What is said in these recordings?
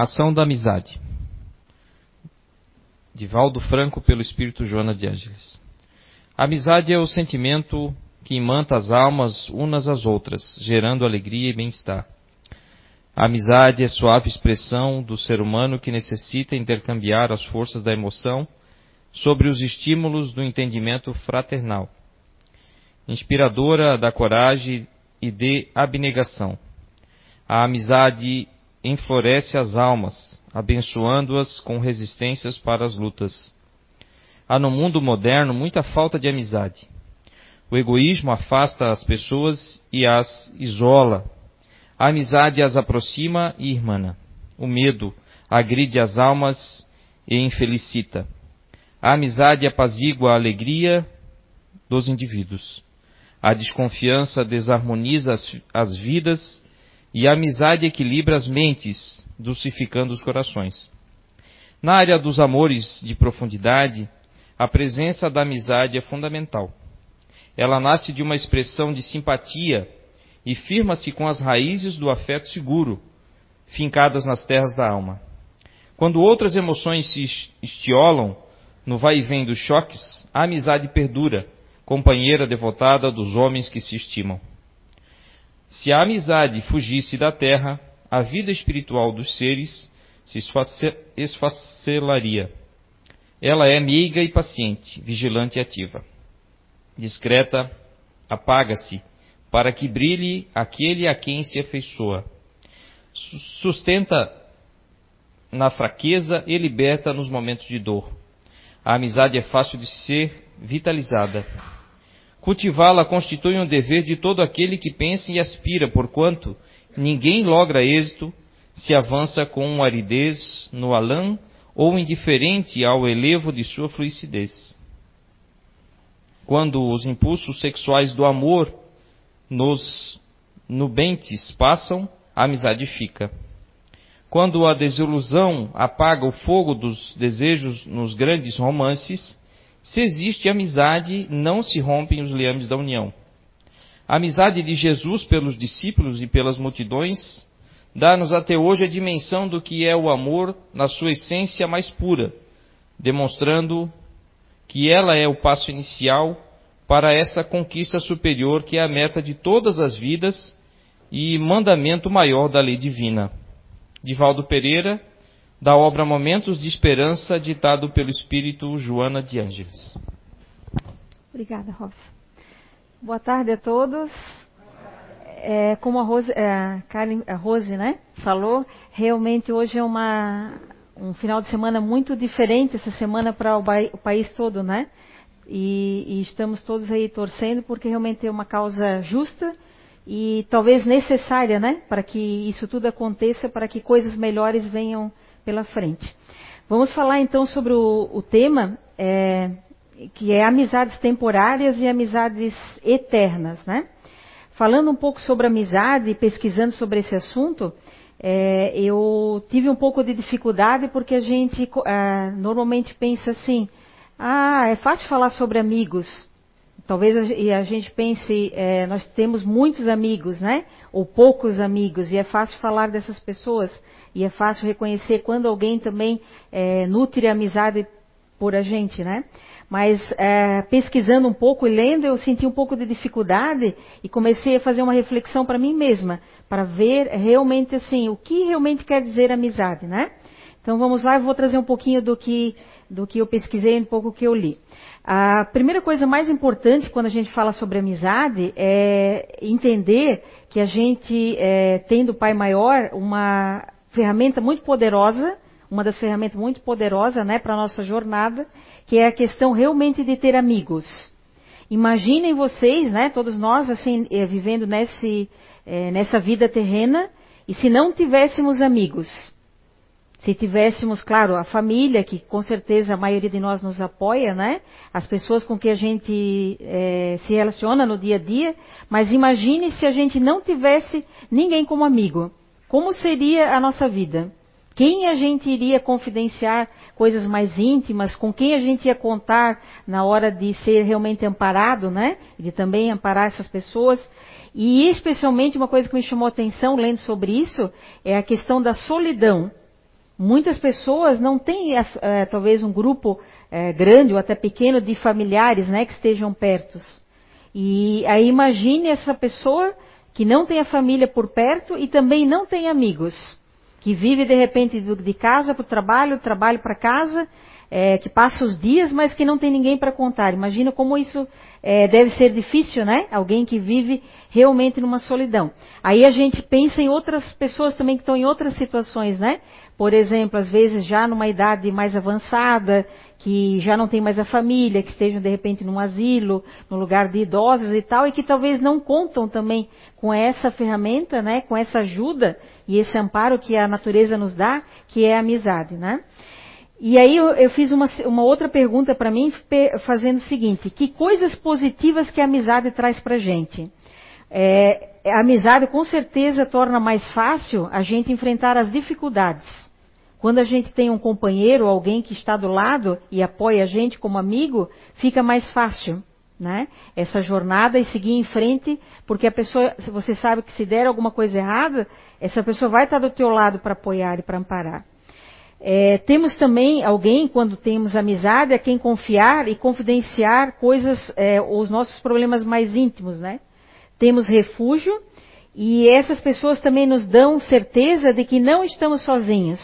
Ação da amizade. Divaldo Franco pelo Espírito Joana de Ângeles. A amizade é o sentimento que imanta as almas unas às outras, gerando alegria e bem-estar. A amizade é suave expressão do ser humano que necessita intercambiar as forças da emoção sobre os estímulos do entendimento fraternal, inspiradora da coragem e de abnegação. A amizade enfloresce as almas, abençoando-as com resistências para as lutas. Há no mundo moderno muita falta de amizade. O egoísmo afasta as pessoas e as isola. A amizade as aproxima e irmana. O medo agride as almas e infelicita. A amizade apazigua a alegria dos indivíduos. A desconfiança desarmoniza as, as vidas e a amizade equilibra as mentes, dulcificando os corações. Na área dos amores de profundidade, a presença da amizade é fundamental. Ela nasce de uma expressão de simpatia e firma-se com as raízes do afeto seguro, fincadas nas terras da alma. Quando outras emoções se estiolam no vai e vem dos choques, a amizade perdura, companheira devotada dos homens que se estimam. Se a amizade fugisse da terra, a vida espiritual dos seres se esfacelaria. Ela é meiga e paciente, vigilante e ativa. Discreta, apaga-se, para que brilhe aquele a quem se afeiçoa. Sustenta na fraqueza e liberta nos momentos de dor. A amizade é fácil de ser vitalizada. Cultivá-la constitui um dever de todo aquele que pensa e aspira, porquanto ninguém logra êxito se avança com aridez no alã ou indiferente ao elevo de sua fluicidez. Quando os impulsos sexuais do amor nos nubentes passam, a amizade fica. Quando a desilusão apaga o fogo dos desejos nos grandes romances, se existe amizade, não se rompem os liames da união. A amizade de Jesus pelos discípulos e pelas multidões dá-nos até hoje a dimensão do que é o amor na sua essência mais pura, demonstrando que ela é o passo inicial para essa conquista superior que é a meta de todas as vidas e mandamento maior da lei divina. Divaldo Pereira, da obra Momentos de Esperança, ditado pelo Espírito Joana de Ângeles. Obrigada, Rosa. Boa tarde a todos. É, como a Rose, é, a Rose né, falou, realmente hoje é uma, um final de semana muito diferente essa semana para o, o, país todo, né? E, e, estamos todos aí torcendo porque realmente é uma causa justa e talvez necessária, né? Para que isso tudo aconteça, para que coisas melhores venham pela frente. Vamos falar então sobre o, o tema é, que é amizades temporárias e amizades eternas, né? Falando um pouco sobre amizade, pesquisando sobre esse assunto, é, eu tive um pouco de dificuldade porque a gente é, normalmente pensa assim: ah, é fácil falar sobre amigos. Talvez a, a gente pense, é, nós temos muitos amigos, né? Ou poucos amigos, e é fácil falar dessas pessoas. E é fácil reconhecer quando alguém também é, nutre amizade por a gente, né? Mas é, pesquisando um pouco e lendo, eu senti um pouco de dificuldade e comecei a fazer uma reflexão para mim mesma, para ver realmente assim, o que realmente quer dizer amizade, né? Então vamos lá, eu vou trazer um pouquinho do que, do que eu pesquisei, um pouco que eu li. A primeira coisa mais importante quando a gente fala sobre amizade é entender que a gente é, tem do Pai Maior uma ferramenta muito poderosa, uma das ferramentas muito poderosas né, para a nossa jornada, que é a questão realmente de ter amigos. Imaginem vocês, né, todos nós, assim, eh, vivendo nesse, é, nessa vida terrena, e se não tivéssemos amigos, se tivéssemos, claro, a família, que com certeza a maioria de nós nos apoia, né? As pessoas com que a gente é, se relaciona no dia a dia, mas imagine se a gente não tivesse ninguém como amigo. Como seria a nossa vida? Quem a gente iria confidenciar coisas mais íntimas? Com quem a gente ia contar na hora de ser realmente amparado, né? De também amparar essas pessoas. E especialmente uma coisa que me chamou a atenção lendo sobre isso é a questão da solidão. Muitas pessoas não têm, é, talvez, um grupo é, grande ou até pequeno de familiares né, que estejam perto. E aí imagine essa pessoa que não tem a família por perto e também não tem amigos, que vive de repente de casa para o trabalho, trabalho para casa é, que passa os dias, mas que não tem ninguém para contar. Imagina como isso é, deve ser difícil, né? Alguém que vive realmente numa solidão. Aí a gente pensa em outras pessoas também que estão em outras situações, né? Por exemplo, às vezes já numa idade mais avançada, que já não tem mais a família, que estejam de repente num asilo, no lugar de idosos e tal, e que talvez não contam também com essa ferramenta, né? Com essa ajuda e esse amparo que a natureza nos dá, que é a amizade, né? E aí eu, eu fiz uma, uma, outra pergunta para mim, fazendo o seguinte: que coisas positivas que a amizade traz para a gente? É, a amizade com certeza torna mais fácil a gente enfrentar as dificuldades. Quando a gente tem um companheiro, alguém que está do lado e apoia a gente como amigo, fica mais fácil, né? Essa jornada e seguir em frente, porque a pessoa, você sabe que se der alguma coisa errada, essa pessoa vai estar do teu lado para apoiar e para amparar. É, temos também alguém, quando temos amizade, a quem confiar e confidenciar coisas, é, os nossos problemas mais íntimos, né? Temos refúgio e essas pessoas também nos dão certeza de que não estamos sozinhos,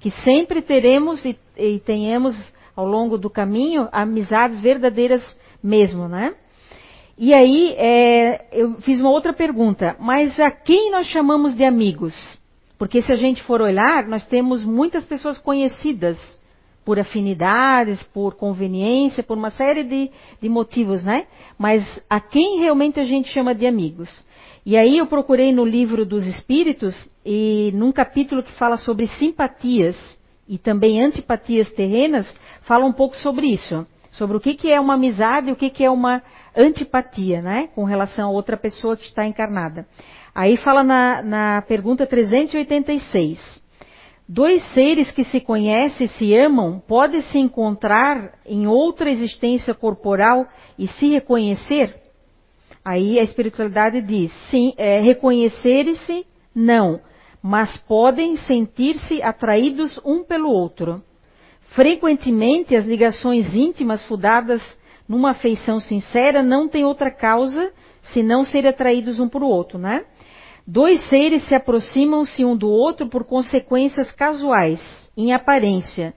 que sempre teremos e, e tenhamos ao longo do caminho amizades verdadeiras mesmo, né? E aí é, eu fiz uma outra pergunta, mas a quem nós chamamos de amigos? Porque se a gente for olhar, nós temos muitas pessoas conhecidas por afinidades, por conveniência, por uma série de, de, motivos, né? Mas a quem realmente a gente chama de amigos? E aí eu procurei no livro dos Espíritos e num capítulo que fala sobre simpatias e também antipatias terrenas, fala um pouco sobre isso, sobre o que, que é uma amizade o que, que é uma antipatia, né? Com relação a outra pessoa que está encarnada. Aí fala na, na pergunta 386. Dois seres que se conhecem e se amam podem se encontrar em outra existência corporal e se reconhecer? Aí a espiritualidade diz: sim, é, reconhecerem-se, não, mas podem sentir-se atraídos um pelo outro. Frequentemente, as ligações íntimas fundadas numa afeição sincera não têm outra causa senão ser atraídos um por outro, né? Dois seres se aproximam-se um do outro por consequências casuais, em aparência,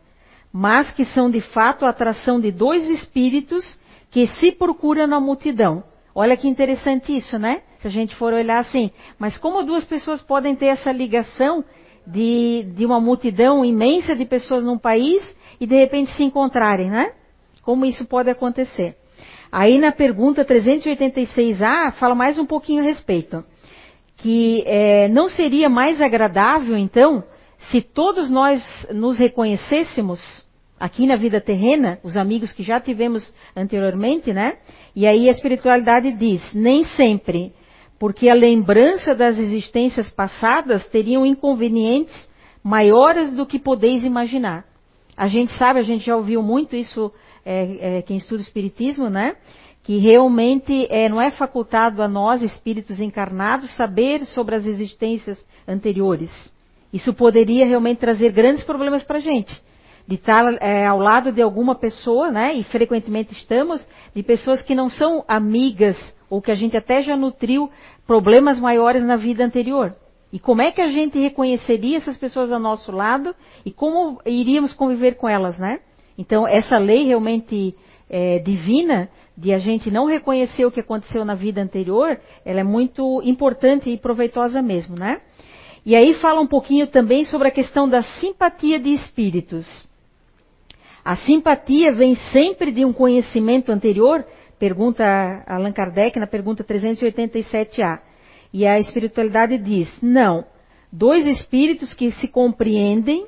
mas que são de fato a atração de dois espíritos que se procuram na multidão. Olha que interessante isso, né? Se a gente for olhar assim. Mas como duas pessoas podem ter essa ligação de, de uma multidão imensa de pessoas num país e de repente se encontrarem, né? Como isso pode acontecer? Aí na pergunta 386A fala mais um pouquinho a respeito que é, não seria mais agradável, então, se todos nós nos reconhecêssemos aqui na vida terrena, os amigos que já tivemos anteriormente, né? E aí a espiritualidade diz: nem sempre, porque a lembrança das existências passadas teriam inconvenientes maiores do que podeis imaginar. A gente sabe, a gente já ouviu muito isso, é, é, quem estuda Espiritismo, né? que realmente é, não é facultado a nós, espíritos encarnados, saber sobre as existências anteriores. Isso poderia realmente trazer grandes problemas para a gente. De estar é, ao lado de alguma pessoa, né, e frequentemente estamos, de pessoas que não são amigas, ou que a gente até já nutriu problemas maiores na vida anterior. E como é que a gente reconheceria essas pessoas ao nosso lado e como iríamos conviver com elas, né? Então, essa lei realmente é, divina de a gente não reconhecer o que aconteceu na vida anterior, ela é muito importante e proveitosa mesmo, né? E aí fala um pouquinho também sobre a questão da simpatia de espíritos. A simpatia vem sempre de um conhecimento anterior? Pergunta Allan Kardec na pergunta 387A. E a espiritualidade diz: não. Dois espíritos que se compreendem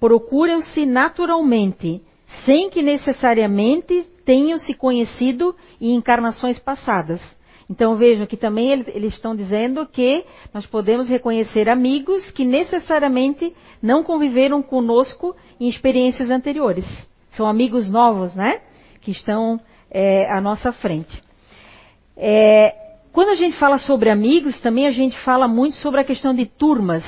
procuram-se naturalmente, sem que necessariamente tenham se conhecido em encarnações passadas. Então vejam que também eles estão dizendo que nós podemos reconhecer amigos que necessariamente não conviveram conosco em experiências anteriores. São amigos novos, né? Que estão é, à nossa frente. É, quando a gente fala sobre amigos, também a gente fala muito sobre a questão de turmas.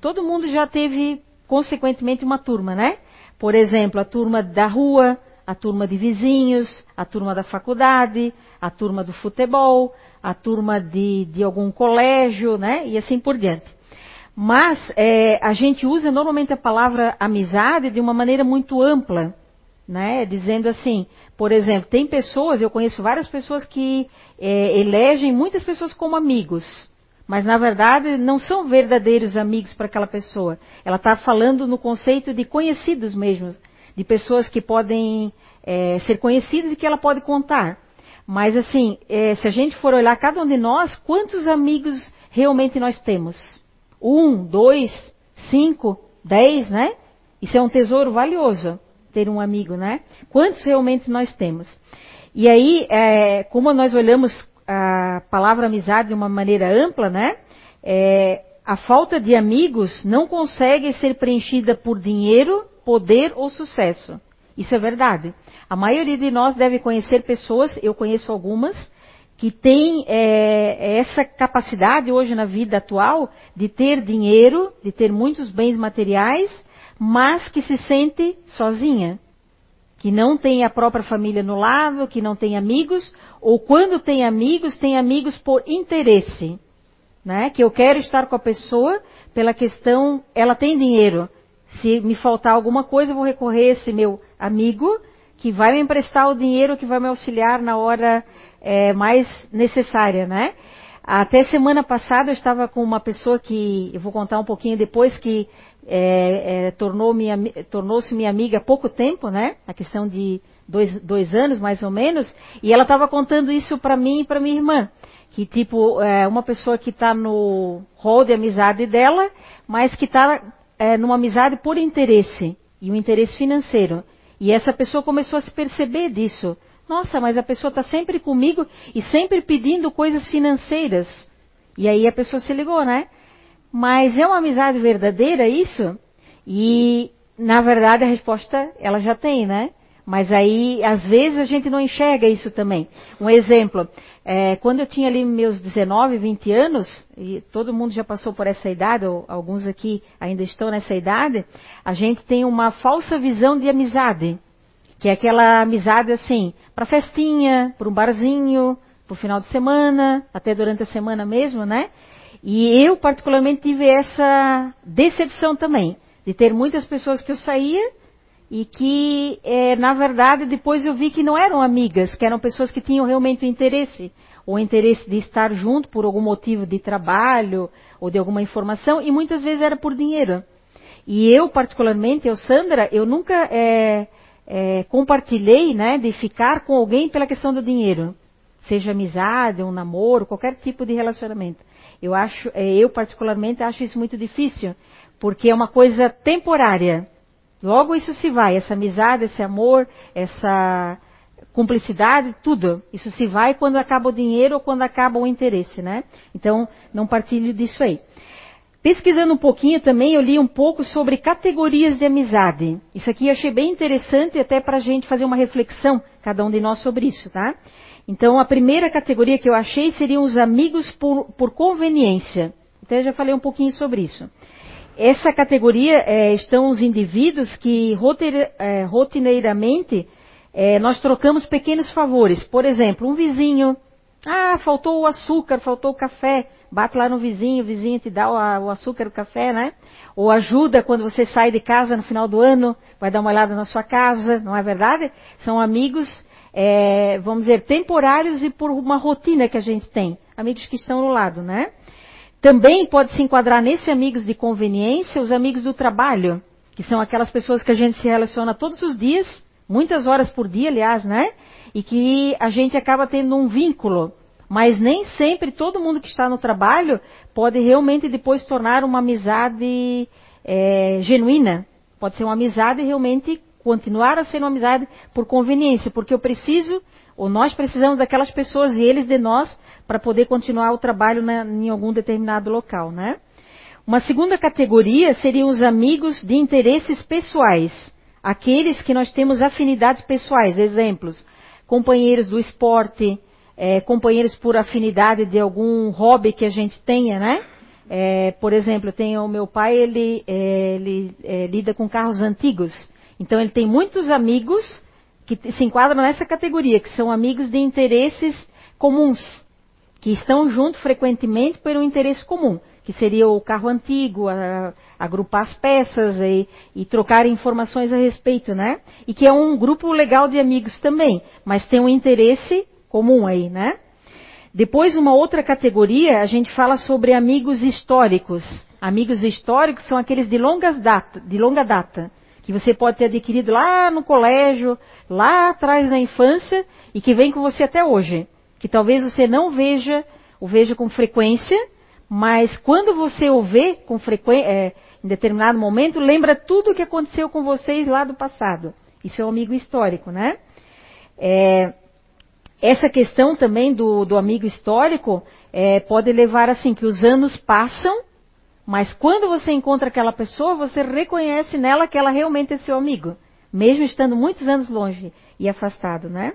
Todo mundo já teve consequentemente uma turma, né? Por exemplo, a turma da rua, a turma de vizinhos, a turma da faculdade, a turma do futebol, a turma de, de algum colégio, né? E assim por diante. Mas é, a gente usa normalmente a palavra amizade de uma maneira muito ampla, né? Dizendo assim, por exemplo, tem pessoas, eu conheço várias pessoas que é, elegem muitas pessoas como amigos, mas na verdade não são verdadeiros amigos para aquela pessoa. Ela está falando no conceito de conhecidos mesmo, de pessoas que podem é, ser conhecidas e que ela pode contar. Mas assim, é, se a gente for olhar cada um de nós, quantos amigos realmente nós temos? Um, dois, cinco, dez, né? Isso é um tesouro valioso, ter um amigo, né? Quantos realmente nós temos? E aí, é, como nós olhamos a palavra amizade de uma maneira ampla, né? É, a falta de amigos não consegue ser preenchida por dinheiro, poder ou sucesso. Isso é verdade. A maioria de nós deve conhecer pessoas, eu conheço algumas, que têm é, essa capacidade hoje na vida atual de ter dinheiro, de ter muitos bens materiais, mas que se sente sozinha. Que não tem a própria família no lado, que não tem amigos, ou quando tem amigos, tem amigos por interesse. Né? Que eu quero estar com a pessoa pela questão, ela tem dinheiro. Se me faltar alguma coisa, eu vou recorrer a esse meu amigo que vai me emprestar o dinheiro que vai me auxiliar na hora é, mais necessária, né? Até semana passada eu estava com uma pessoa que, eu vou contar um pouquinho depois, que é, é, tornou-se minha, tornou minha amiga há pouco tempo, né? A questão de dois, dois anos, mais ou menos, e ela estava contando isso para mim e para minha irmã. Que, tipo, é uma pessoa que está no rol de amizade dela, mas que está é, numa amizade por interesse, e um interesse financeiro. E essa pessoa começou a se perceber disso. Nossa, mas a pessoa está sempre comigo e sempre pedindo coisas financeiras. E aí a pessoa se ligou, né? Mas é uma amizade verdadeira isso? E na verdade a resposta ela já tem, né? Mas aí, às vezes, a gente não enxerga isso também. Um exemplo, é, quando eu tinha ali meus 19, 20 anos, e todo mundo já passou por essa idade, ou alguns aqui ainda estão nessa idade, a gente tem uma falsa visão de amizade. Que é aquela amizade assim, para festinha, para um barzinho, para o final de semana, até durante a semana mesmo, né? E eu, particularmente, tive essa decepção também, de ter muitas pessoas que eu saía e que, é, na verdade, depois eu vi que não eram amigas, que eram pessoas que tinham realmente interesse, ou interesse de estar junto por algum motivo de trabalho ou de alguma informação, e muitas vezes era por dinheiro. E eu, particularmente, eu, Sandra, eu nunca é, é, compartilhei né, de ficar com alguém pela questão do dinheiro. Seja amizade, um namoro, qualquer tipo de relacionamento. Eu acho, é, eu particularmente acho isso muito difícil, porque é uma coisa temporária. Logo isso se vai, essa amizade, esse amor, essa cumplicidade, tudo. Isso se vai quando acaba o dinheiro ou quando acaba o interesse, né? Então, não partilho disso aí. Pesquisando um pouquinho também, eu li um pouco sobre categorias de amizade. Isso aqui eu achei bem interessante até para a gente fazer uma reflexão, cada um de nós, sobre isso, tá? Então, a primeira categoria que eu achei seriam os amigos por, por conveniência. Até já falei um pouquinho sobre isso. Essa categoria é, estão os indivíduos que é, rotineiramente é, nós trocamos pequenos favores. Por exemplo, um vizinho, ah, faltou o açúcar, faltou o café, bate lá no vizinho, o vizinho te dá o, açúcar, o café, né? Ou ajuda quando você sai de casa no final do ano, vai dar uma olhada na sua casa, não é verdade? São amigos, é, vamos dizer, temporários e por uma rotina que a gente tem. Amigos que estão no lado, né? Também pode se enquadrar nesse amigos de conveniência os amigos do trabalho, que são aquelas pessoas que a gente se relaciona todos os dias, muitas horas por dia, aliás, né? E que a gente acaba tendo um vínculo. Mas nem sempre todo mundo que está no trabalho pode realmente depois tornar uma amizade é, genuína. Pode ser uma amizade realmente continuar a ser uma amizade por conveniência, porque eu preciso, ou nós precisamos daquelas pessoas e eles de nós para poder continuar o trabalho na, em algum determinado local, né? Uma segunda categoria seriam os amigos de interesses pessoais, aqueles que nós temos afinidades pessoais, exemplos, companheiros do esporte, é, companheiros por afinidade de algum hobby que a gente tenha, né? É, por exemplo, tem o meu pai, ele, é, ele é, lida com carros antigos. Então ele tem muitos amigos que se enquadram nessa categoria, que são amigos de interesses comuns, que estão junto frequentemente por um interesse comum, que seria o carro antigo, a, agrupar as peças e, e, trocar informações a respeito, né? E que é um grupo legal de amigos também, mas tem um interesse comum aí, né? Depois, uma outra categoria, a gente fala sobre amigos históricos. Amigos históricos são aqueles de, longas data, de longa data, que você pode ter adquirido lá no colégio, lá atrás na infância, e que vem com você até hoje. Que talvez você não veja, o veja com frequência, mas quando você o vê com frequência, é, em determinado momento, lembra tudo o que aconteceu com vocês lá do passado. Isso é um amigo histórico, né? É, essa questão também do, do amigo histórico é, pode levar assim que os anos passam, mas quando você encontra aquela pessoa, você reconhece nela que ela realmente é seu amigo, mesmo estando muitos anos longe e afastado, né?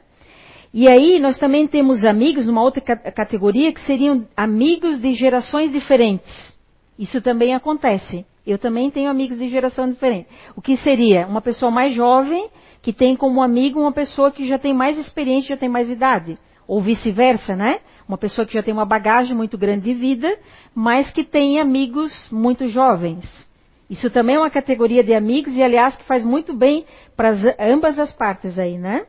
E aí nós também temos amigos numa outra categoria que seriam amigos de gerações diferentes. Isso também acontece. Eu também tenho amigos de geração diferente. O que seria uma pessoa mais jovem que tem como amigo uma pessoa que já tem mais experiência, já tem mais idade. Ou vice-versa, né? Uma pessoa que já tem uma bagagem muito grande de vida, mas que tem amigos muito jovens. Isso também é uma categoria de amigos e, aliás, que faz muito bem para ambas as partes aí, né?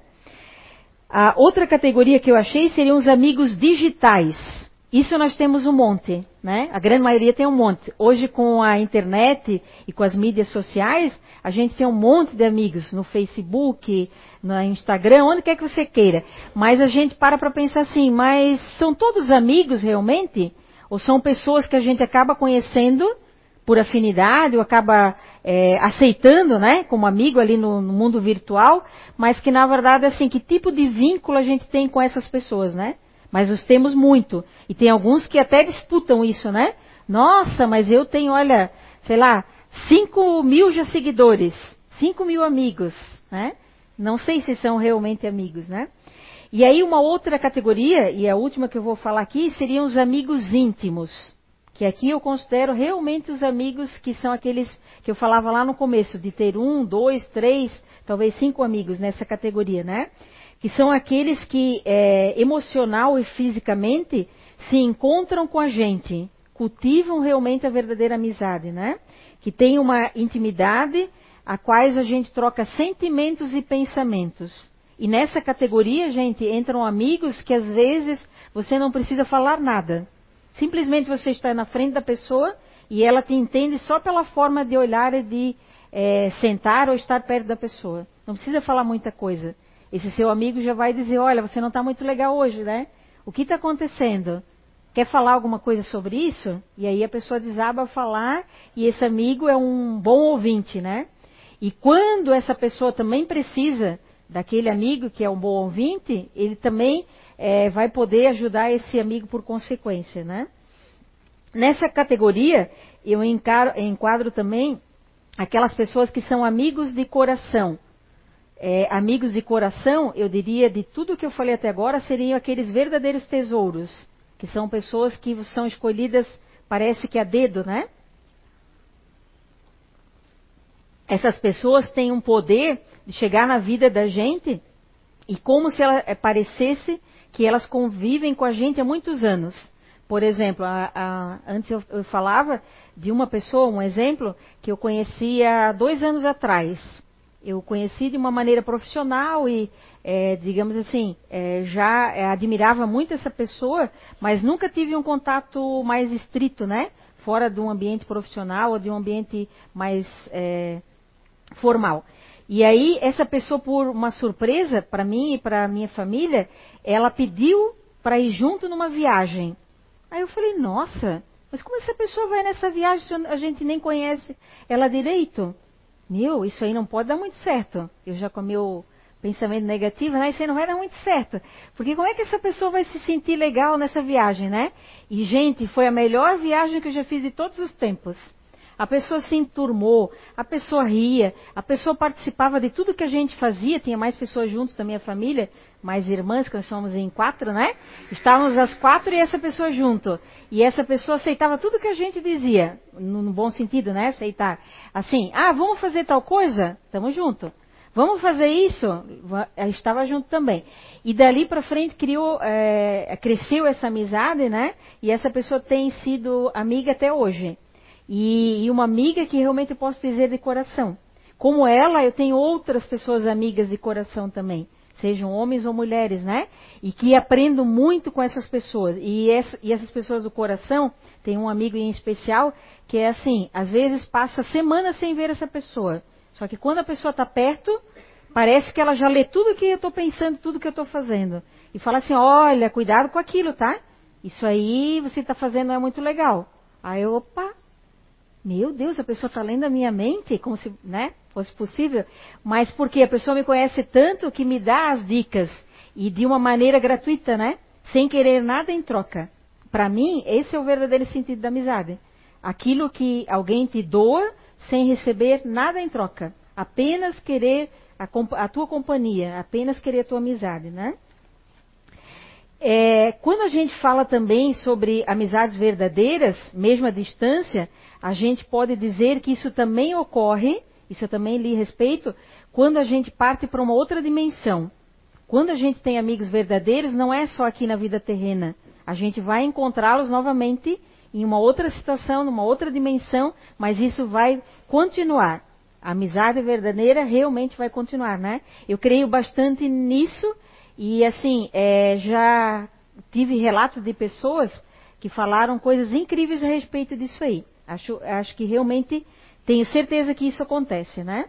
A outra categoria que eu achei seriam os amigos digitais. Isso nós temos um monte, né? A grande maioria tem um monte. Hoje com a internet e com as mídias sociais, a gente tem um monte de amigos no Facebook, no Instagram, onde quer que você queira. Mas a gente para para pensar assim, mas são todos amigos realmente? Ou são pessoas que a gente acaba conhecendo por afinidade ou acaba é, aceitando, né, como amigo ali no, no mundo virtual, mas que na verdade assim, que tipo de vínculo a gente tem com essas pessoas, né? Mas os temos muito. E tem alguns que até disputam isso, né? Nossa, mas eu tenho, olha, sei lá, 5 mil já seguidores, 5 mil amigos, né? Não sei se são realmente amigos, né? E aí uma outra categoria, e a última que eu vou falar aqui, seriam os amigos íntimos. Que aqui eu considero realmente os amigos que são aqueles que eu falava lá no começo, de ter um, dois, três, talvez cinco amigos nessa categoria, né? Que são aqueles que é, emocional e fisicamente se encontram com a gente, cultivam realmente a verdadeira amizade, né? Que tem uma intimidade a quais a gente troca sentimentos e pensamentos. E nessa categoria, gente, entram amigos que às vezes você não precisa falar nada. Simplesmente você está na frente da pessoa e ela te entende só pela forma de olhar e de é, sentar ou estar perto da pessoa. Não precisa falar muita coisa. Esse seu amigo já vai dizer: Olha, você não está muito legal hoje, né? O que está acontecendo? Quer falar alguma coisa sobre isso? E aí a pessoa desaba a falar e esse amigo é um bom ouvinte, né? E quando essa pessoa também precisa daquele amigo que é um bom ouvinte, ele também é, vai poder ajudar esse amigo por consequência, né? Nessa categoria, eu encaro, enquadro também aquelas pessoas que são amigos de coração é, amigos de coração, eu diria, de tudo que eu falei até agora, seriam aqueles verdadeiros tesouros, que são pessoas que são escolhidas, parece que a dedo, né? Essas pessoas têm um poder de chegar na vida da gente e como se ela é, parecesse que elas convivem com a gente há muitos anos. Por exemplo, a, a, antes eu, eu falava de uma pessoa, um exemplo, que eu conhecia dois anos atrás eu conheci de uma maneira profissional e, é, digamos assim, é, já é, admirava muito essa pessoa, mas nunca tive um contato mais estrito, né? Fora de um ambiente profissional ou de um ambiente mais é, formal. E aí, essa pessoa, por uma surpresa para mim e para minha família, ela pediu para ir junto numa viagem. Aí eu falei, nossa, mas como essa pessoa vai nessa viagem se a gente nem conhece ela direito? Meu, isso aí não pode dar muito certo. Eu já com meu pensamento negativo, né? Isso aí não vai dar muito certo. Porque como é que essa pessoa vai se sentir legal nessa viagem, né? E, gente, foi a melhor viagem que eu já fiz de todos os tempos. A pessoa se enturmou, a pessoa ria, a pessoa participava de tudo que a gente fazia, tinha mais pessoas juntos da minha família, mais irmãs, que nós somos em quatro, né? Estávamos as quatro e essa pessoa junto. E essa pessoa aceitava tudo que a gente dizia, no, bom sentido, né? Aceitar. Assim, ah, vamos fazer tal coisa? Tamo junto. Vamos fazer isso? Estava junto também. E dali para frente criou, é, cresceu essa amizade, né? E essa pessoa tem sido amiga até hoje. E, e uma amiga que realmente eu posso dizer de coração. Como ela, eu tenho outras pessoas amigas de coração também sejam homens ou mulheres, né? E que aprendo muito com essas pessoas. E, essa, e, essas pessoas do coração, tem um amigo em especial que é assim, às vezes passa semanas sem ver essa pessoa. Só que quando a pessoa está perto, parece que ela já lê tudo que eu estou pensando, tudo que eu estou fazendo. E fala assim: olha, cuidado com aquilo, tá? Isso aí você está fazendo é muito legal. Aí opa, meu Deus, a pessoa está lendo a minha mente, como se né, fosse possível. Mas porque a pessoa me conhece tanto que me dá as dicas. E de uma maneira gratuita, né? Sem querer nada em troca. Para mim, esse é o verdadeiro sentido da amizade. Aquilo que alguém te doa sem receber nada em troca. Apenas querer a, a tua companhia, apenas querer a tua amizade, né? É, quando a gente fala também sobre amizades verdadeiras, mesmo à distância, a gente pode dizer que isso também ocorre, isso eu também li respeito, quando a gente parte para uma outra dimensão. Quando a gente tem amigos verdadeiros, não é só aqui na vida terrena. A gente vai encontrá-los novamente em uma outra situação, numa outra dimensão, mas isso vai continuar. A amizade verdadeira realmente vai continuar, né? Eu creio bastante nisso e assim é, já tive relatos de pessoas que falaram coisas incríveis a respeito disso aí. Acho, acho que realmente tenho certeza que isso acontece, né?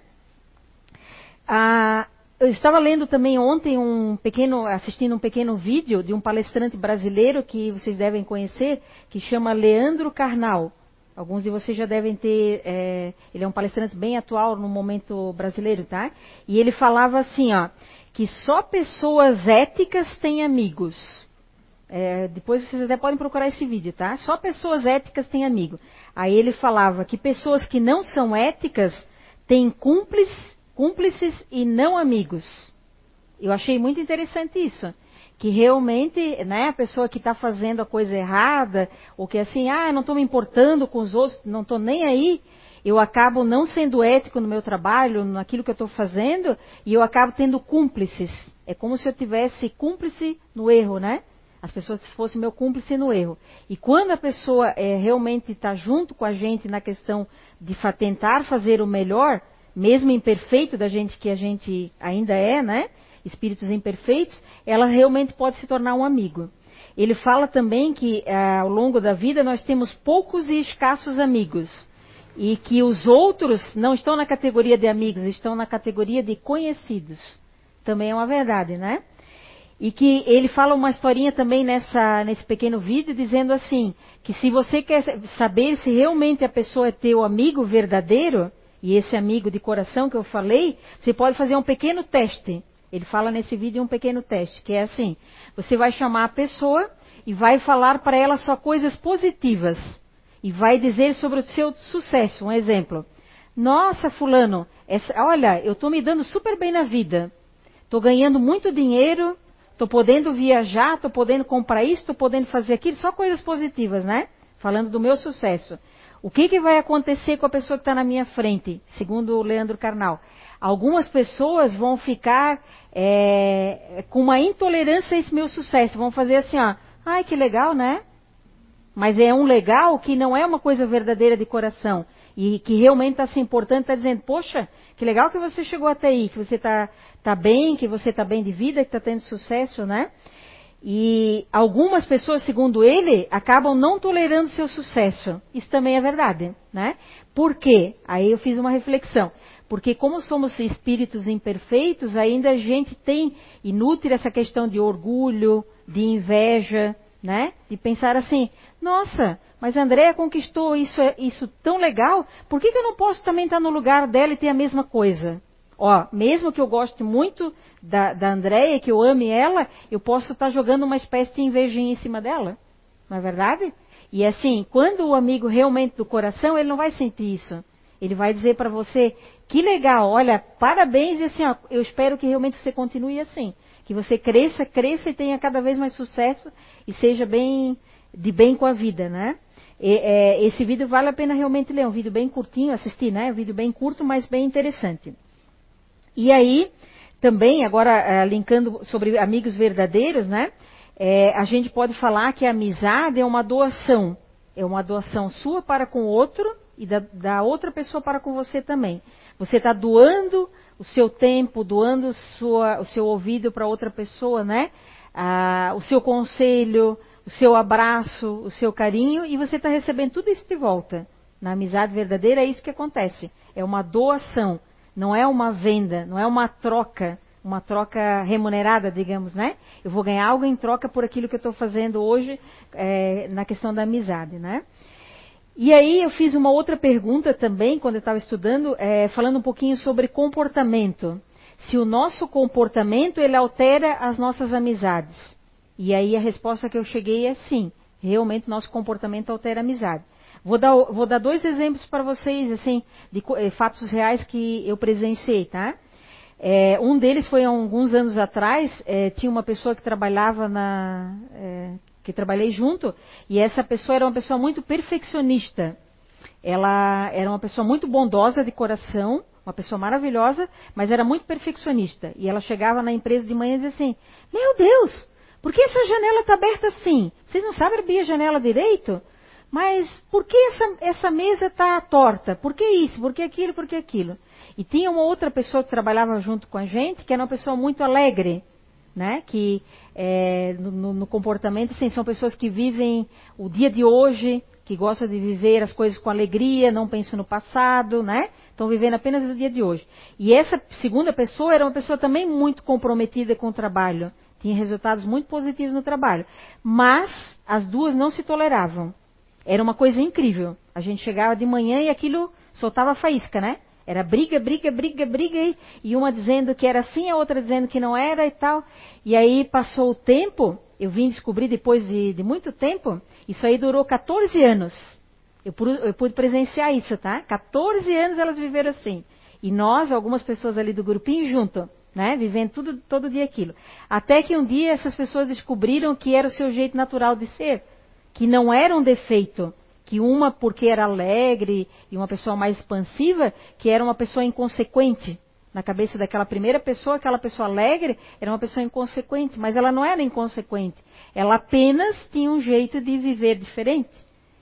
Ah, eu estava lendo também ontem um pequeno, assistindo um pequeno vídeo de um palestrante brasileiro que vocês devem conhecer, que chama Leandro Carnal. Alguns de vocês já devem ter. É, ele é um palestrante bem atual no momento brasileiro, tá? E ele falava assim, ó, que só pessoas éticas têm amigos. É, depois vocês até podem procurar esse vídeo, tá? Só pessoas éticas têm amigo. Aí ele falava que pessoas que não são éticas têm cúmplices cúmplices e não amigos. Eu achei muito interessante isso. Que realmente, né, a pessoa que está fazendo a coisa errada, ou que assim, ah, não estou me importando com os outros, não estou nem aí, eu acabo não sendo ético no meu trabalho, naquilo que eu estou fazendo, e eu acabo tendo cúmplices. É como se eu tivesse cúmplice no erro, né? As pessoas fossem meu cúmplice no erro. E quando a pessoa é, realmente está junto com a gente na questão de tentar fazer o melhor, mesmo imperfeito da gente que a gente ainda é, né? Espíritos imperfeitos, ela realmente pode se tornar um amigo. Ele fala também que ah, ao longo da vida nós temos poucos e escassos amigos e que os outros não estão na categoria de amigos, estão na categoria de conhecidos. Também é uma verdade, né? E que ele fala uma historinha também nessa, nesse pequeno vídeo, dizendo assim: que se você quer saber se realmente a pessoa é teu amigo verdadeiro, e esse amigo de coração que eu falei, você pode fazer um pequeno teste. Ele fala nesse vídeo um pequeno teste, que é assim: você vai chamar a pessoa e vai falar para ela só coisas positivas. E vai dizer sobre o seu sucesso. Um exemplo. Nossa, fulano, essa, olha, eu estou me dando super bem na vida. Estou ganhando muito dinheiro, estou podendo viajar, estou podendo comprar isso, estou podendo fazer aquilo, só coisas positivas, né? Falando do meu sucesso. O que, que vai acontecer com a pessoa que está na minha frente, segundo o Leandro Carnal? Algumas pessoas vão ficar é, com uma intolerância a esse meu sucesso, vão fazer assim, ó, ai que legal, né? Mas é um legal que não é uma coisa verdadeira de coração e que realmente está se importando, está dizendo, poxa, que legal que você chegou até aí, que você está tá bem, que você está bem de vida, que está tendo sucesso, né? E algumas pessoas, segundo ele, acabam não tolerando seu sucesso. Isso também é verdade, né? Por quê? Aí eu fiz uma reflexão. Porque como somos espíritos imperfeitos, ainda a gente tem inútil essa questão de orgulho, de inveja, né? De pensar assim, nossa, mas a Andréia conquistou isso, isso tão legal, por que, que eu não posso também estar no lugar dela e ter a mesma coisa? Ó, mesmo que eu goste muito da, da Andréia, que eu ame ela, eu posso estar jogando uma espécie de invejinha em cima dela. Não é verdade? E assim, quando o amigo realmente do coração, ele não vai sentir isso. Ele vai dizer para você, que legal, olha, parabéns e assim, ó, eu espero que realmente você continue assim. Que você cresça, cresça e tenha cada vez mais sucesso e seja bem, de bem com a vida, né? E, é, esse vídeo vale a pena realmente ler, é um vídeo bem curtinho, assistir, né? Um vídeo bem curto, mas bem interessante. E aí, também, agora é, linkando sobre amigos verdadeiros, né? É, a gente pode falar que a amizade é uma doação. É uma doação sua para com o outro e da, da outra pessoa para com você também. Você está doando o seu tempo, doando sua, o seu ouvido para outra pessoa, né? Ah, o seu conselho, o seu abraço, o seu carinho, e você está recebendo tudo isso de volta. Na amizade verdadeira é isso que acontece. É uma doação, não é uma venda, não é uma troca, uma troca remunerada, digamos, né? Eu vou ganhar algo em troca por aquilo que eu estou fazendo hoje é, na questão da amizade, né? E aí eu fiz uma outra pergunta também, quando eu estava estudando, é, falando um pouquinho sobre comportamento. Se o nosso comportamento ele altera as nossas amizades. E aí a resposta que eu cheguei é sim. Realmente nosso comportamento altera a amizade. Vou dar, vou dar dois exemplos para vocês, assim, de eh, fatos reais que eu presenciei, tá? É, um deles foi há alguns anos atrás, é, tinha uma pessoa que trabalhava na, é, que trabalhei junto, e essa pessoa era uma pessoa muito perfeccionista. Ela era uma pessoa muito bondosa de coração, uma pessoa maravilhosa, mas era muito perfeccionista. E ela chegava na empresa de manhã e dizia assim: Meu Deus, por que essa janela está aberta assim? Vocês não sabem abrir a janela direito? Mas por que essa, essa mesa está torta? Por que isso? Por que aquilo? Por que aquilo? E tinha uma outra pessoa que trabalhava junto com a gente, que era uma pessoa muito alegre né? Que é, no, no, comportamento, assim, são pessoas que vivem o dia de hoje, que gostam de viver as coisas com alegria, não pensam no passado, né? Estão vivendo apenas o dia de hoje. E essa segunda pessoa era uma pessoa também muito comprometida com o trabalho, tinha resultados muito positivos no trabalho, mas as duas não se toleravam. Era uma coisa incrível. A gente chegava de manhã e aquilo soltava faísca, né? Era briga, briga, briga, briga, e uma dizendo que era assim, a outra dizendo que não era e tal. E aí passou o tempo, eu vim descobrir depois de, de muito tempo, isso aí durou 14 anos. Eu eu pude presenciar isso, tá? 14 anos elas viveram assim. E nós, algumas pessoas ali do grupinho, junto, né? Vivendo tudo, todo dia aquilo. Até que um dia essas pessoas descobriram que era o seu jeito natural de ser. Que não era um defeito, que uma porque era alegre e uma pessoa mais expansiva, que era uma pessoa inconsequente. Na cabeça daquela primeira pessoa, aquela pessoa alegre era uma pessoa inconsequente, mas ela não era inconsequente. Ela apenas tinha um jeito de viver diferente.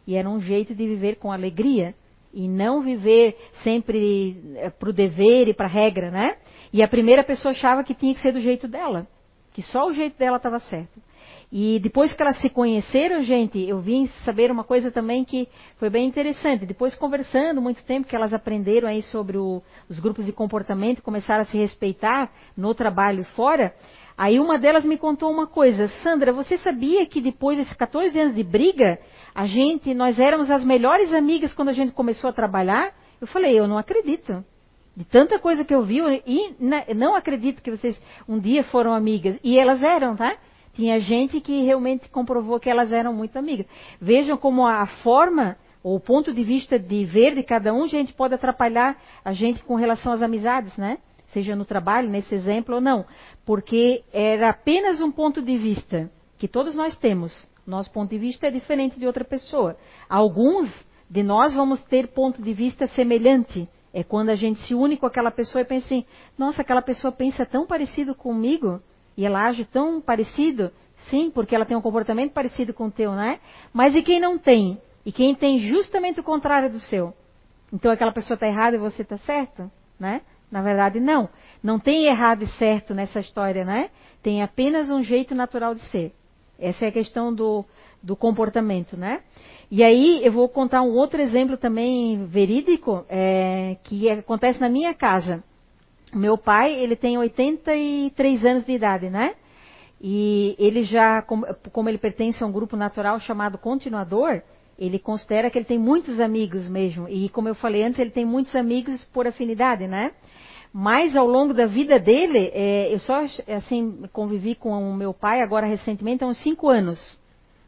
E era um jeito de viver com alegria. E não viver sempre eh, para o dever e para a regra, né? E a primeira pessoa achava que tinha que ser do jeito dela. Que só o jeito dela estava certo. E depois que elas se conheceram, gente, eu vim saber uma coisa também que foi bem interessante. Depois conversando muito tempo que elas aprenderam aí sobre o, os grupos de comportamento, começaram a se respeitar no trabalho e fora. Aí uma delas me contou uma coisa, Sandra, você sabia que depois desses 14 anos de briga, a gente, nós éramos as melhores amigas quando a gente começou a trabalhar? Eu falei, eu não acredito. De tanta coisa que eu vi, e não acredito que vocês um dia foram amigas. E elas eram, tá? Tinha gente que realmente comprovou que elas eram muito amigas. Vejam como a forma ou o ponto de vista de ver de cada um, gente, pode atrapalhar a gente com relação às amizades, né? Seja no trabalho, nesse exemplo ou não. Porque era apenas um ponto de vista que todos nós temos. Nosso ponto de vista é diferente de outra pessoa. Alguns de nós vamos ter ponto de vista semelhante. É quando a gente se une com aquela pessoa e pensa assim: nossa, aquela pessoa pensa tão parecido comigo e ela age tão parecido, sim, porque ela tem um comportamento parecido com o teu, né? Mas e quem não tem? E quem tem justamente o contrário do seu? Então aquela pessoa está errada e você está certo, né? Na verdade, não. Não tem errado e certo nessa história, né? Tem apenas um jeito natural de ser. Essa é a questão do, do comportamento, né? E aí eu vou contar um outro exemplo também verídico é, que acontece na minha casa. Meu pai, ele tem 83 anos de idade, né? E ele já, como, ele pertence a um grupo natural chamado continuador, ele considera que ele tem muitos amigos mesmo. E como eu falei antes, ele tem muitos amigos por afinidade, né? Mas ao longo da vida dele, é, eu só assim convivi com o meu pai agora recentemente há uns cinco anos.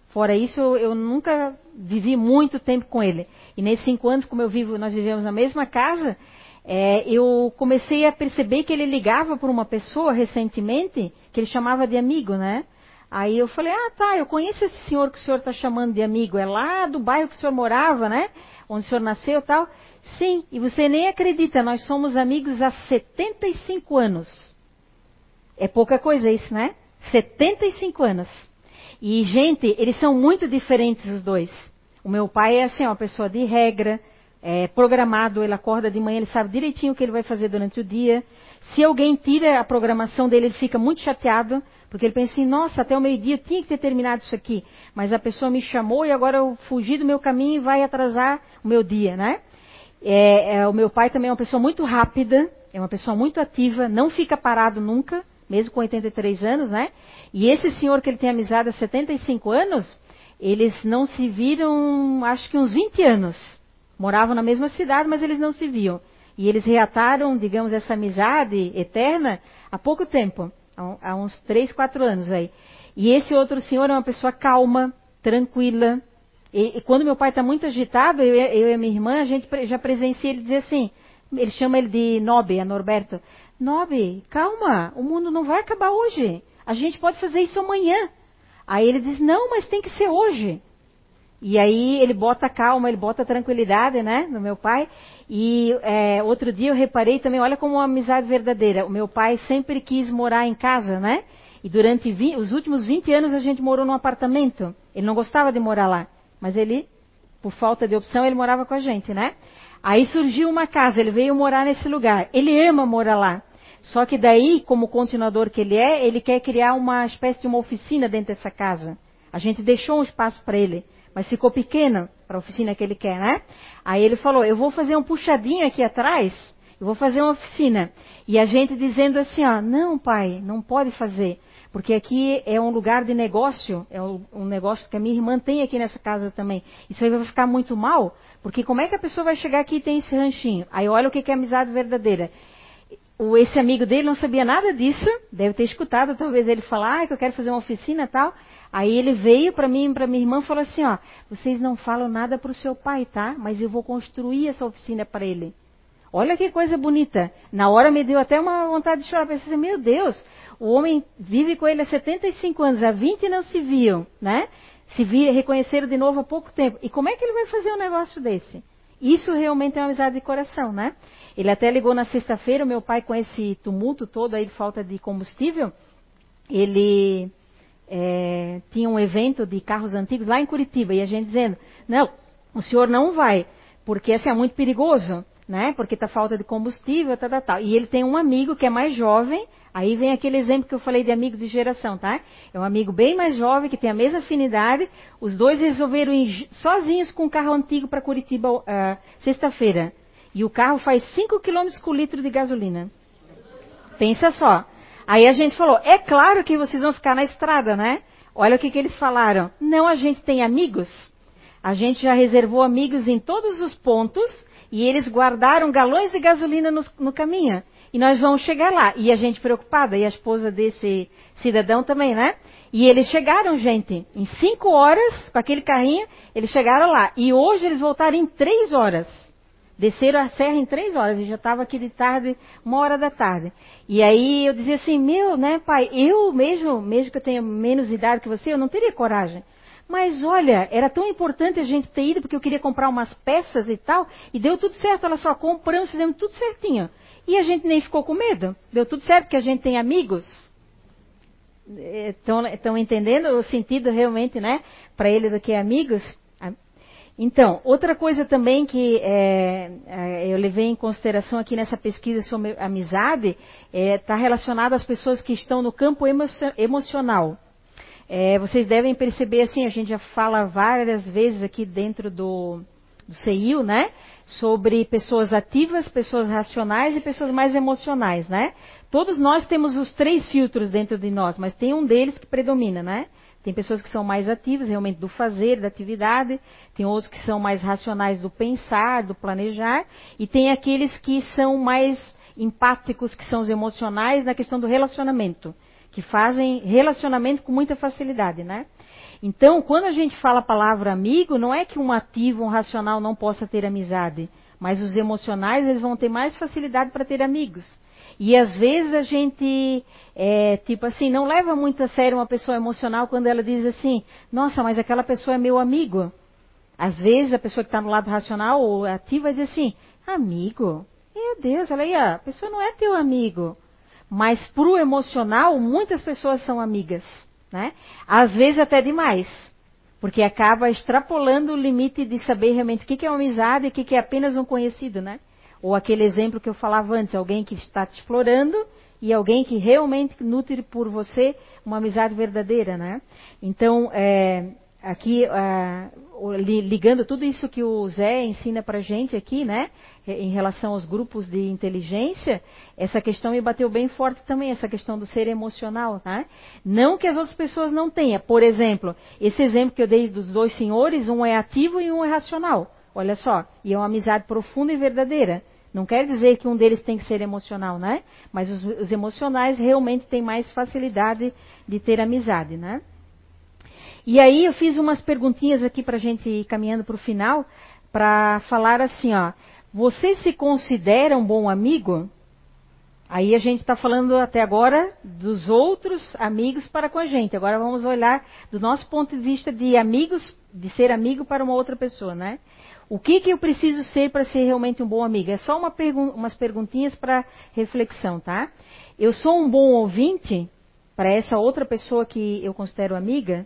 Fora isso, eu nunca vivi muito tempo com ele. E nesses cinco anos, como eu vivo, nós vivemos na mesma casa, é, eu comecei a perceber que ele ligava para uma pessoa recentemente que ele chamava de amigo, né? Aí eu falei, ah tá, eu conheço esse senhor que o senhor está chamando de amigo, é lá do bairro que o senhor morava, né? Onde o senhor nasceu e tal. Sim, e você nem acredita, nós somos amigos há 75 anos. É pouca coisa isso, né? 75 anos. E, gente, eles são muito diferentes os dois. O meu pai é assim, uma pessoa de regra, é programado, ele acorda de manhã, ele sabe direitinho o que ele vai fazer durante o dia. Se alguém tira a programação dele, ele fica muito chateado, porque ele pensa assim, nossa, até o meio-dia tinha que ter terminado isso aqui, mas a pessoa me chamou e agora eu fugi do meu caminho e vai atrasar o meu dia, né? É, é, o meu pai também é uma pessoa muito rápida, é uma pessoa muito ativa, não fica parado nunca, mesmo com 83 anos, né? E esse senhor que ele tem amizade há 75 anos, eles não se viram, acho que uns 20 anos. Moravam na mesma cidade, mas eles não se viam. E eles reataram, digamos, essa amizade eterna há pouco tempo, há uns 3, 4 anos aí. E esse outro senhor é uma pessoa calma, tranquila, e, e quando meu pai está muito agitado, eu, eu, e minha irmã, a gente já presencia ele dizer assim, ele chama ele de Nobe, a Norberto. Nobe, calma, o mundo não vai acabar hoje. A gente pode fazer isso amanhã. Aí ele diz, não, mas tem que ser hoje. E aí ele bota calma, ele bota tranquilidade, né, no meu pai. E é, outro dia eu reparei também, olha como uma amizade verdadeira. O meu pai sempre quis morar em casa, né? E durante 20, os últimos 20 anos a gente morou num apartamento. Ele não gostava de morar lá. Mas ele, por falta de opção, ele morava com a gente, né? Aí surgiu uma casa, ele veio morar nesse lugar. Ele ama morar lá. Só que daí, como continuador que ele é, ele quer criar uma espécie de uma oficina dentro dessa casa. A gente deixou um espaço para ele, mas ficou pequeno para a oficina que ele quer, né? Aí ele falou: Eu vou fazer um puxadinho aqui atrás, eu vou fazer uma oficina. E a gente dizendo assim: ó, Não, pai, não pode fazer. Porque aqui é um lugar de negócio, é um negócio que a minha irmã tem aqui nessa casa também. Isso aí vai ficar muito mal, porque como é que a pessoa vai chegar aqui e tem esse ranchinho? Aí olha o que é amizade verdadeira. Esse amigo dele não sabia nada disso, deve ter escutado talvez ele falar ah, que eu quero fazer uma oficina e tal. Aí ele veio para mim e para minha irmã e falou assim, ó, vocês não falam nada para o seu pai, tá? Mas eu vou construir essa oficina para ele. Olha que coisa bonita. Na hora me deu até uma vontade de chorar. Pensei assim, meu Deus, o homem vive com ele há 75 anos, há 20 não se viam, né? Se viram, reconheceram de novo há pouco tempo. E como é que ele vai fazer um negócio desse? Isso realmente é uma amizade de coração, né? Ele até ligou na sexta-feira, meu pai com esse tumulto todo aí de falta de combustível, ele é, tinha um evento de carros antigos lá em Curitiba, e a gente dizendo, não, o senhor não vai, porque assim é muito perigoso né? Porque tá falta de combustível, tal, tal, tal. E ele tem um amigo que é mais jovem, aí vem aquele exemplo que eu falei de amigo de geração, tá? É um amigo bem mais jovem, que tem a mesma afinidade. Os dois resolveram ir sozinhos com um carro antigo para Curitiba uh, sexta-feira. E o carro faz 5 km por litro de gasolina. Pensa só. Aí a gente falou, é claro que vocês vão ficar na estrada, né? Olha o que, que eles falaram. Não, a gente tem amigos. A gente já reservou amigos em todos os pontos e eles guardaram galões de gasolina no, no caminho. E nós vamos chegar lá. E a gente preocupada, e a esposa desse cidadão também, né? E eles chegaram, gente, em cinco horas, com aquele carrinho, eles chegaram lá. E hoje eles voltaram em três horas. Desceram a serra em três horas. E já estava aqui de tarde, uma hora da tarde. E aí eu dizia assim, meu, né, pai, eu mesmo, mesmo que eu tenha menos idade que você, eu não teria coragem. Mas olha, era tão importante a gente ter ido porque eu queria comprar umas peças e tal, e deu tudo certo, olha só, compramos, fizemos tudo certinho. E a gente nem ficou com medo. Deu tudo certo porque a gente tem amigos. Estão entendendo o sentido realmente, né, para ele do que amigos? Então, outra coisa também que é, é, eu levei em consideração aqui nessa pesquisa sobre amizade está é, tá relacionada às pessoas que estão no campo emocional. É, vocês devem perceber assim, a gente já fala várias vezes aqui dentro do, do né? Sobre pessoas ativas, pessoas racionais e pessoas mais emocionais, né? Todos nós temos os três filtros dentro de nós, mas tem um deles que predomina, né? Tem pessoas que são mais ativas, realmente do fazer, da atividade, tem outros que são mais racionais do pensar, do planejar, e tem aqueles que são mais empáticos, que são os emocionais na questão do relacionamento que fazem relacionamento com muita facilidade, né? Então, quando a gente fala a palavra amigo, não é que um ativo, um racional não possa ter amizade, mas os emocionais eles vão ter mais facilidade para ter amigos. E às vezes a gente, é, tipo assim, não leva muito a sério uma pessoa emocional quando ela diz assim: Nossa, mas aquela pessoa é meu amigo. Às vezes a pessoa que está no lado racional ou ativa vai dizer assim: Amigo? Meu Deus, olha aí, a pessoa não é teu amigo. Mas para o emocional, muitas pessoas são amigas. Né? Às vezes até demais. Porque acaba extrapolando o limite de saber realmente o que é uma amizade e o que é apenas um conhecido, né? Ou aquele exemplo que eu falava antes, alguém que está te explorando e alguém que realmente nutre por você uma amizade verdadeira, né? Então, é, aqui uh, ligando tudo isso que o Zé ensina para gente aqui, né, em relação aos grupos de inteligência, essa questão me bateu bem forte também, essa questão do ser emocional, né? Não que as outras pessoas não tenham. Por exemplo, esse exemplo que eu dei dos dois senhores, um é ativo e um é racional. Olha só, e é uma amizade profunda e verdadeira. Não quer dizer que um deles tem que ser emocional, né? Mas os, os emocionais realmente têm mais facilidade de ter amizade, né? E aí eu fiz umas perguntinhas aqui para a gente ir caminhando para o final, para falar assim, ó, você se considera um bom amigo? Aí a gente está falando até agora dos outros amigos para com a gente. Agora vamos olhar do nosso ponto de vista de amigos, de ser amigo para uma outra pessoa, né? O que, que eu preciso ser para ser realmente um bom amigo? É só uma pergun umas perguntinhas para reflexão, tá? Eu sou um bom ouvinte para essa outra pessoa que eu considero amiga?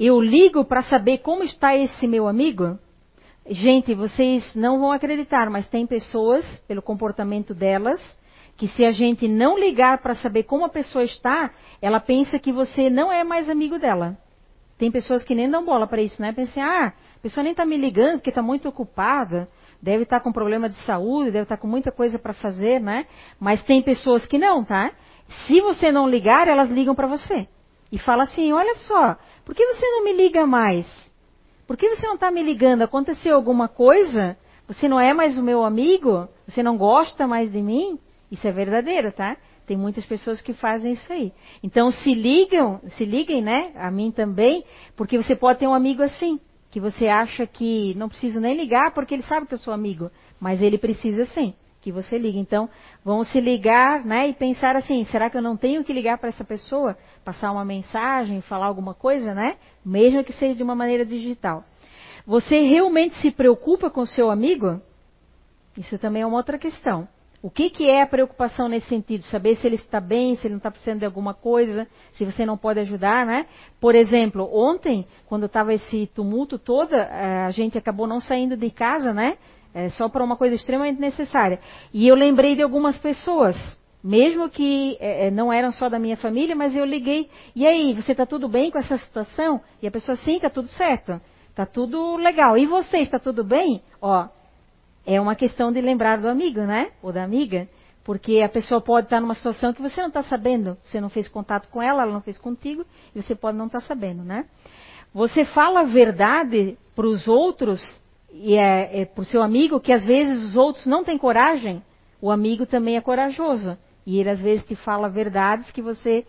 eu ligo para saber como está esse meu amigo? Gente, vocês não vão acreditar, mas tem pessoas, pelo comportamento delas, que se a gente não ligar para saber como a pessoa está, ela pensa que você não é mais amigo dela. Tem pessoas que nem dão bola para isso, né? Pensam, ah, a pessoa nem está me ligando porque está muito ocupada, deve estar tá com problema de saúde, deve estar tá com muita coisa para fazer, né? Mas tem pessoas que não, tá? Se você não ligar, elas ligam para você. E fala assim: olha só, por que você não me liga mais? Por que você não está me ligando? Aconteceu alguma coisa? Você não é mais o meu amigo? Você não gosta mais de mim? Isso é verdadeiro, tá? Tem muitas pessoas que fazem isso aí. Então se ligam, se liguem, né? A mim também, porque você pode ter um amigo assim, que você acha que não preciso nem ligar porque ele sabe que eu sou amigo, mas ele precisa sim que você liga. Então, vamos se ligar, né, e pensar assim, será que eu não tenho que ligar para essa pessoa, passar uma mensagem, falar alguma coisa, né? Mesmo que seja de uma maneira digital. Você realmente se preocupa com seu amigo? Isso também é uma outra questão. O que, que é a preocupação nesse sentido? Saber se ele está bem, se ele não está precisando de alguma coisa, se você não pode ajudar, né? Por exemplo, ontem, quando estava esse tumulto todo, eh, a gente acabou não saindo de casa, né? É só para uma coisa extremamente necessária. E eu lembrei de algumas pessoas, mesmo que é, não eram só da minha família, mas eu liguei. E aí, você está tudo bem com essa situação? E a pessoa, sim, está tudo certo. Está tudo legal. E você, está tudo bem? Ó, é uma questão de lembrar do amigo, né? Ou da amiga. Porque a pessoa pode estar numa situação que você não está sabendo. Você não fez contato com ela, ela não fez contigo, e você pode não estar sabendo, né? Você fala a verdade para os outros e é, é para o seu amigo que às vezes os outros não têm coragem, o amigo também é corajoso. E ele às vezes te fala verdades que você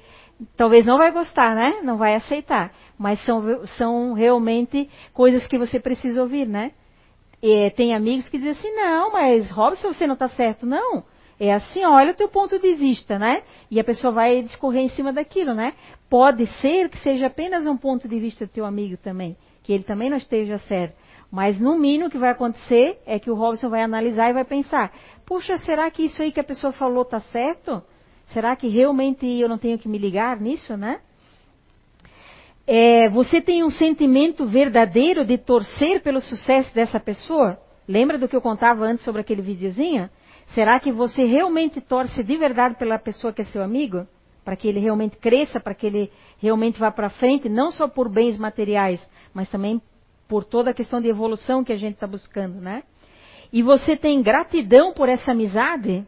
talvez não vai gostar, né? Não vai aceitar. Mas são, são realmente coisas que você precisa ouvir, né? E tem amigos que dizem assim, não, mas Robson, você não está certo. Não. É assim, olha o teu ponto de vista, né? E a pessoa vai discorrer em cima daquilo, né? Pode ser que seja apenas um ponto de vista do teu amigo também, que ele também não esteja certo. Mas no mínimo o que vai acontecer é que o Robson vai analisar e vai pensar: puxa, será que isso aí que a pessoa falou está certo? Será que realmente eu não tenho que me ligar nisso, né? É, você tem um sentimento verdadeiro de torcer pelo sucesso dessa pessoa? Lembra do que eu contava antes sobre aquele videozinho? Será que você realmente torce de verdade pela pessoa que é seu amigo? Para que ele realmente cresça, para que ele realmente vá para frente, não só por bens materiais, mas também por toda a questão de evolução que a gente está buscando, né? E você tem gratidão por essa amizade?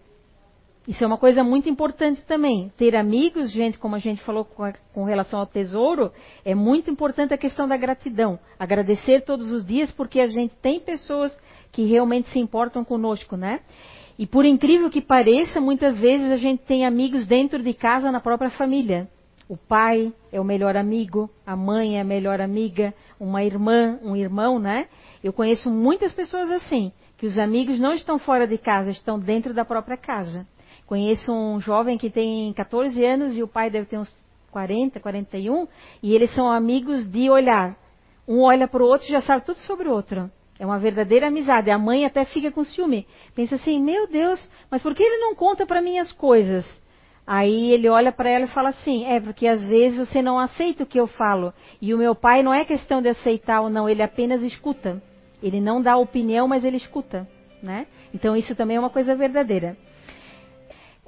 Isso é uma coisa muito importante também. Ter amigos, gente, como a gente falou com, a, com, relação ao tesouro, é muito importante a questão da gratidão. Agradecer todos os dias porque a gente tem pessoas que realmente se importam conosco, né? E por incrível que pareça, muitas vezes a gente tem amigos dentro de casa, na própria família. O pai é o melhor amigo, a mãe é a melhor amiga, uma irmã, um irmão, né? Eu conheço muitas pessoas assim, que os amigos não estão fora de casa, estão dentro da própria casa. Conheço um jovem que tem 14 anos e o pai deve ter uns 40, 41, e eles são amigos de olhar. Um olha para o outro e já sabe tudo sobre o outro. É uma verdadeira amizade. A mãe até fica com ciúme. Pensa assim: meu Deus, mas por que ele não conta para mim as coisas? Aí ele olha para ela e fala assim: é porque às vezes você não aceita o que eu falo. E o meu pai não é questão de aceitar ou não, ele apenas escuta. Ele não dá opinião, mas ele escuta. Né? Então isso também é uma coisa verdadeira.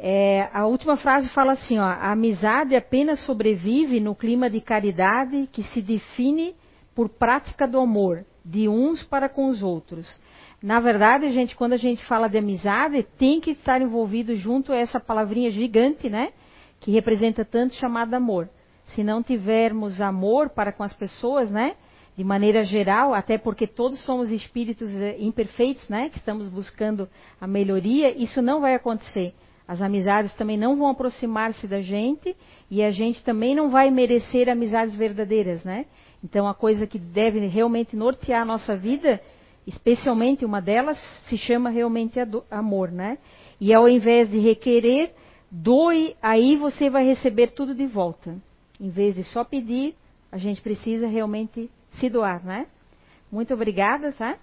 É, a última frase fala assim: ó, a amizade apenas sobrevive no clima de caridade que se define por prática do amor de uns para com os outros. Na verdade, gente, quando a gente fala de amizade, tem que estar envolvido junto a essa palavrinha gigante, né? Que representa tanto chamado amor. Se não tivermos amor para com as pessoas, né? De maneira geral, até porque todos somos espíritos eh, imperfeitos, né? Que estamos buscando a melhoria, isso não vai acontecer. As amizades também não vão aproximar-se da gente e a gente também não vai merecer amizades verdadeiras, né? Então, a coisa que deve realmente nortear a nossa vida, especialmente uma delas, se chama realmente amor, né? E ao invés de requerer, doe, aí você vai receber tudo de volta. Em vez de só pedir, a gente precisa realmente se doar, né? Muito obrigada, tá?